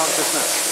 反省しない